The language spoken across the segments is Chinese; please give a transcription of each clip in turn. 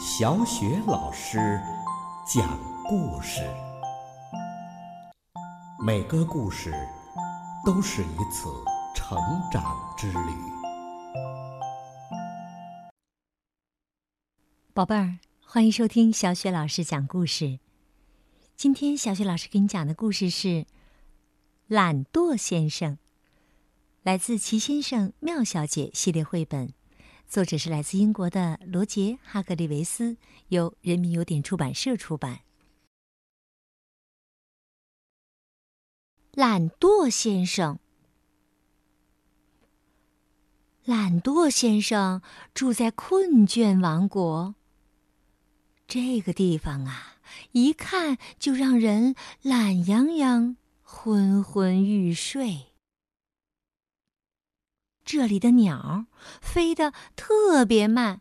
小雪老师讲故事，每个故事都是一次成长之旅。宝贝儿，欢迎收听小雪老师讲故事。今天小雪老师给你讲的故事是《懒惰先生》，来自《奇先生妙小姐》系列绘本。作者是来自英国的罗杰·哈格利维斯，由人民邮电出版社出版。懒惰先生，懒惰先生住在困倦王国。这个地方啊，一看就让人懒洋洋、昏昏欲睡。这里的鸟飞得特别慢，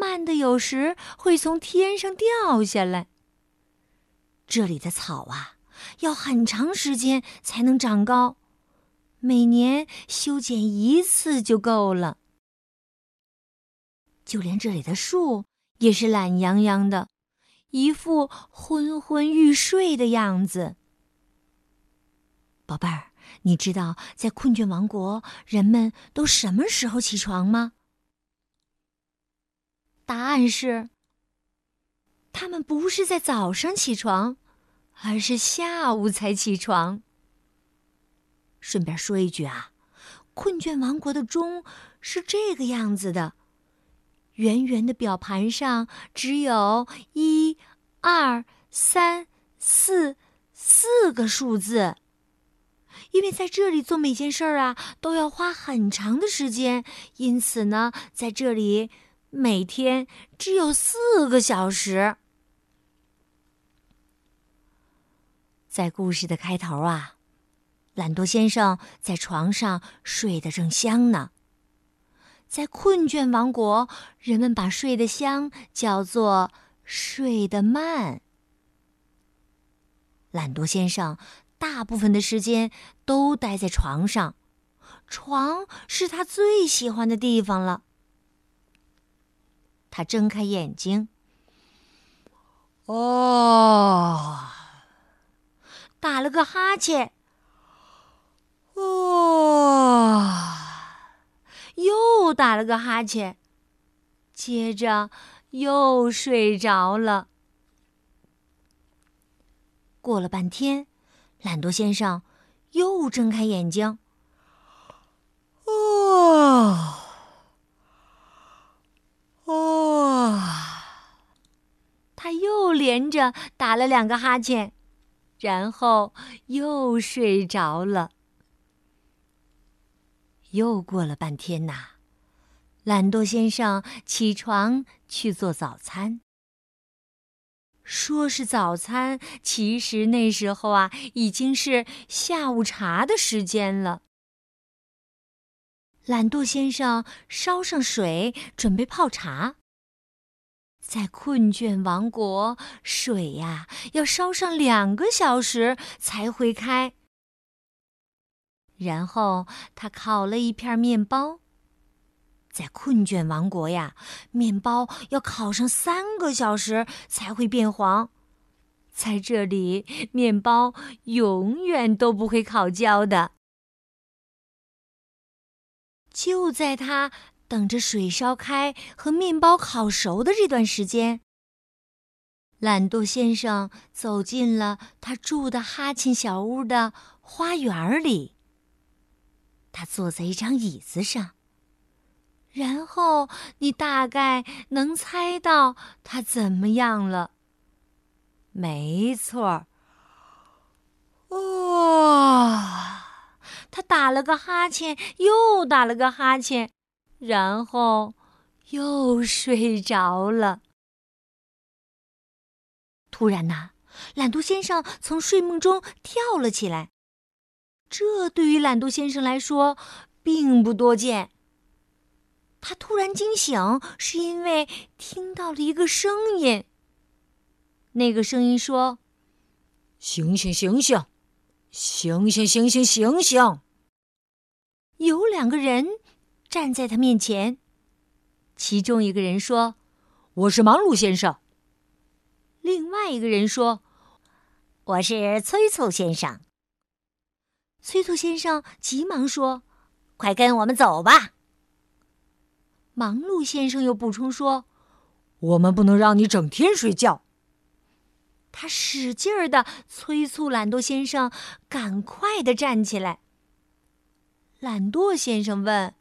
慢的有时会从天上掉下来。这里的草啊，要很长时间才能长高，每年修剪一次就够了。就连这里的树也是懒洋洋的，一副昏昏欲睡的样子。宝贝儿。你知道在困倦王国，人们都什么时候起床吗？答案是，他们不是在早上起床，而是下午才起床。顺便说一句啊，困倦王国的钟是这个样子的：圆圆的表盘上只有一、二、三、四四个数字。因为在这里做每件事儿啊，都要花很长的时间，因此呢，在这里每天只有四个小时。在故事的开头啊，懒惰先生在床上睡得正香呢。在困倦王国，人们把睡得香叫做睡得慢。懒惰先生。大部分的时间都待在床上，床是他最喜欢的地方了。他睁开眼睛，哦，打了个哈欠，哦，又打了个哈欠，接着又睡着了。过了半天。懒惰先生又睁开眼睛，哦，哦，他又连着打了两个哈欠，然后又睡着了。又过了半天呐，懒惰先生起床去做早餐。说是早餐，其实那时候啊，已经是下午茶的时间了。懒惰先生烧上水，准备泡茶。在困倦王国，水呀要烧上两个小时才会开。然后他烤了一片面包。在困倦王国呀，面包要烤上三个小时才会变黄。在这里，面包永远都不会烤焦的。就在他等着水烧开和面包烤熟的这段时间，懒惰先生走进了他住的哈欠小屋的花园里。他坐在一张椅子上。然后你大概能猜到他怎么样了。没错儿，哇！他打了个哈欠，又打了个哈欠，然后又睡着了。突然呐，懒惰先生从睡梦中跳了起来。这对于懒惰先生来说，并不多见。他突然惊醒，是因为听到了一个声音。那个声音说：“醒醒，醒醒，醒醒，醒醒，醒醒！”有两个人站在他面前，其中一个人说：“我是忙碌先生。”另外一个人说：“我是催促先生。”催促先生急忙说：“快跟我们走吧。”忙碌先生又补充说：“我们不能让你整天睡觉。”他使劲儿的催促懒惰先生赶快的站起来。懒惰先生问：“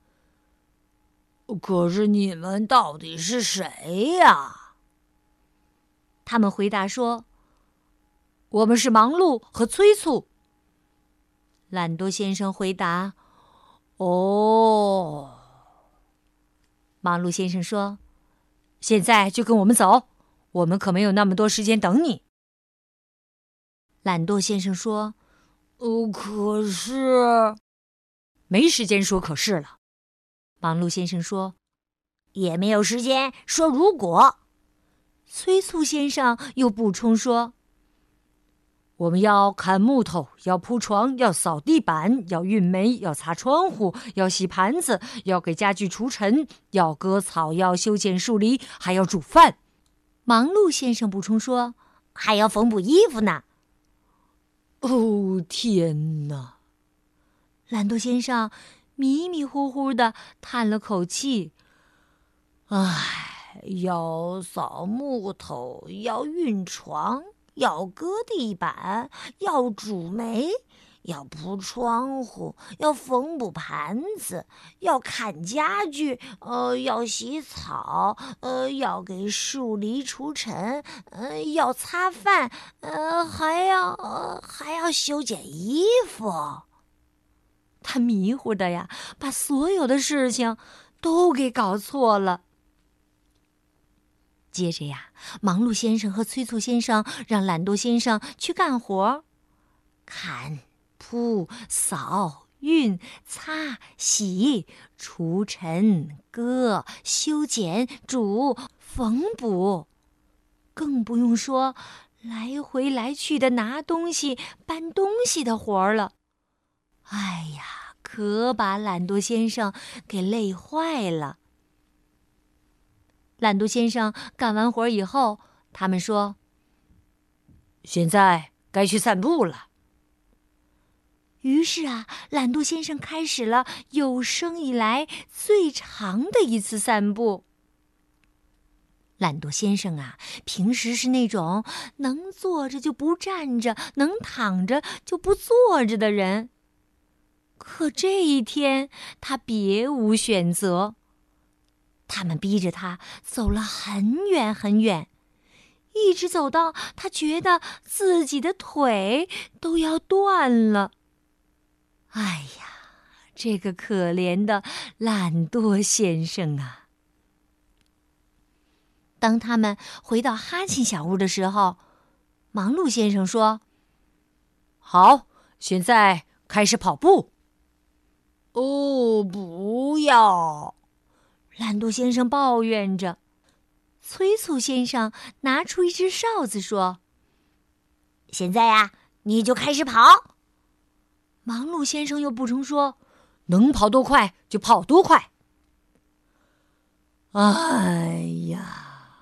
可是你们到底是谁呀？”他们回答说：“我们是忙碌和催促。”懒惰先生回答：“哦。”忙碌先生说：“现在就跟我们走，我们可没有那么多时间等你。”懒惰先生说：“哦，可是，没时间说可是了。”忙碌先生说：“也没有时间说如果。”催促先生又补充说。我们要砍木头，要铺床，要扫地板，要运煤，要擦窗户，要洗盘子，要给家具除尘，要割草，要修剪树篱，还要煮饭。忙碌先生补充说：“还要缝补衣服呢。”哦，天哪！懒惰先生迷迷糊糊的叹了口气：“唉，要扫木头，要运床。”要割地板，要煮煤，要铺窗户，要缝补盘子，要砍家具，呃，要洗草，呃，要给树篱除尘，呃，要擦饭，呃，还要呃，还要修剪衣服。他迷糊的呀，把所有的事情都给搞错了。接着呀，忙碌先生和催促先生让懒惰先生去干活，砍、铺、扫、运、擦、洗、除尘、割、修剪、煮、缝补，更不用说来回来去的拿东西、搬东西的活儿了。哎呀，可把懒惰先生给累坏了。懒惰先生干完活以后，他们说：“现在该去散步了。”于是啊，懒惰先生开始了有生以来最长的一次散步。懒惰先生啊，平时是那种能坐着就不站着，能躺着就不坐着的人。可这一天，他别无选择。他们逼着他走了很远很远，一直走到他觉得自己的腿都要断了。哎呀，这个可怜的懒惰先生啊！当他们回到哈欠小屋的时候，忙碌先生说：“好，现在开始跑步。”哦，不要！懒惰先生抱怨着，催促先生拿出一只哨子说：“现在呀，你就开始跑。”忙碌先生又补充说：“能跑多快就跑多快。”哎呀，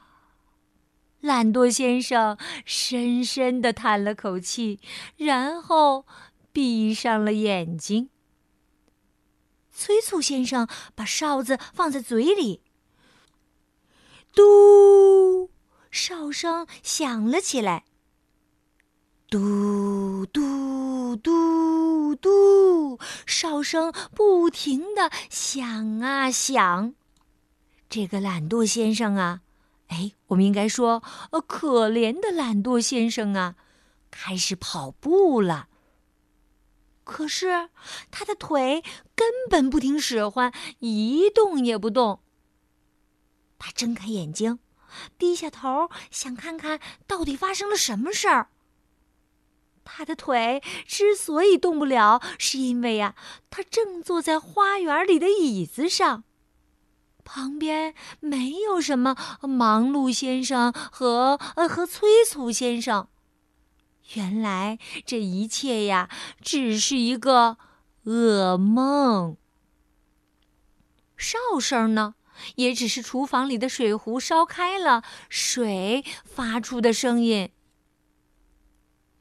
懒惰先生深深的叹了口气，然后闭上了眼睛。催促先生把哨子放在嘴里，嘟，哨声响了起来。嘟嘟嘟嘟，哨声不停的响啊响。这个懒惰先生啊，哎，我们应该说，呃，可怜的懒惰先生啊，开始跑步了。可是，他的腿根本不听使唤，一动也不动。他睁开眼睛，低下头，想看看到底发生了什么事儿。他的腿之所以动不了，是因为呀，他正坐在花园里的椅子上，旁边没有什么忙碌先生和和催促先生。原来这一切呀，只是一个噩梦。哨声呢，也只是厨房里的水壶烧开了，水发出的声音。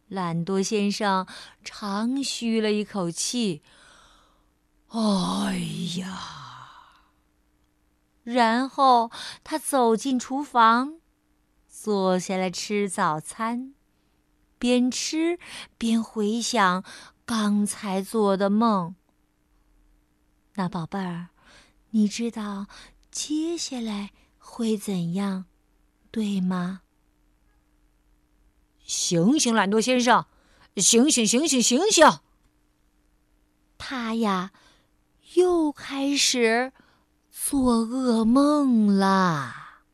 懒惰先生长吁了一口气，“哎呀！”然后他走进厨房，坐下来吃早餐，边吃边回想刚才做的梦。那宝贝儿，你知道接下来会怎样，对吗？醒醒，懒惰先生，醒醒，醒醒，醒醒！他呀，又开始做噩梦啦。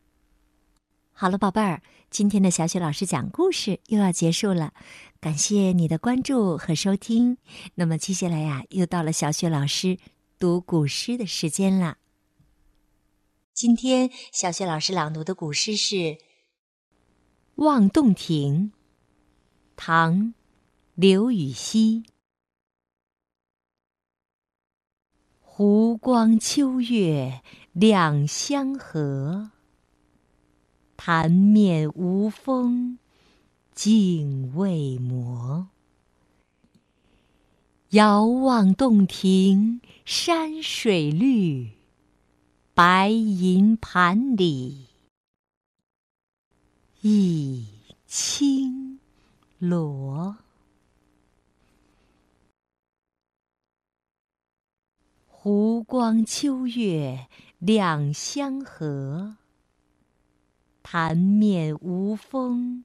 好了，宝贝儿，今天的小雪老师讲故事又要结束了，感谢你的关注和收听。那么接下来呀，又到了小雪老师读古诗的时间了。今天小雪老师朗读的古诗是《望洞庭》。唐，刘禹锡。湖光秋月两相和，潭面无风镜未磨。遥望洞庭山水绿，白银盘里一青。螺，湖光秋月两相和，潭面无风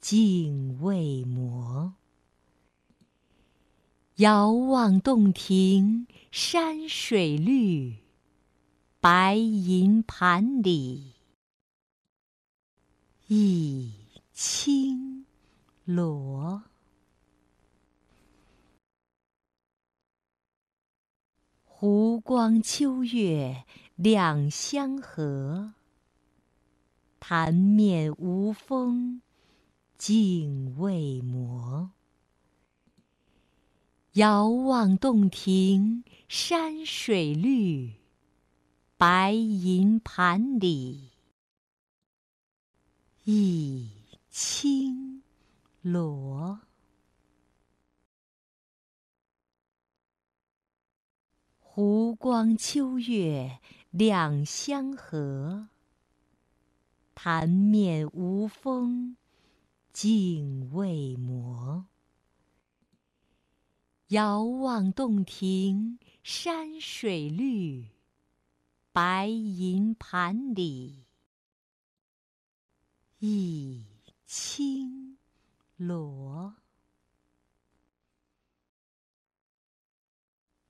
镜未磨。遥望洞庭山水绿，白银盘里一青。螺，湖光秋月两相和，潭面无风镜未磨。遥望洞庭山水绿，白银盘里一青。螺，湖光秋月两相和，潭面无风镜未磨。遥望洞庭山水绿，白银盘里一青。螺，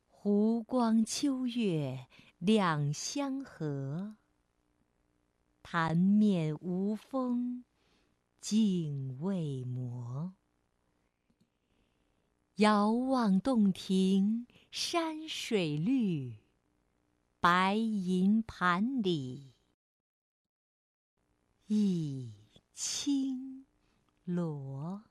湖光秋月两相和，潭面无风镜未磨。遥望洞庭山水绿，白银盘里一青。螺。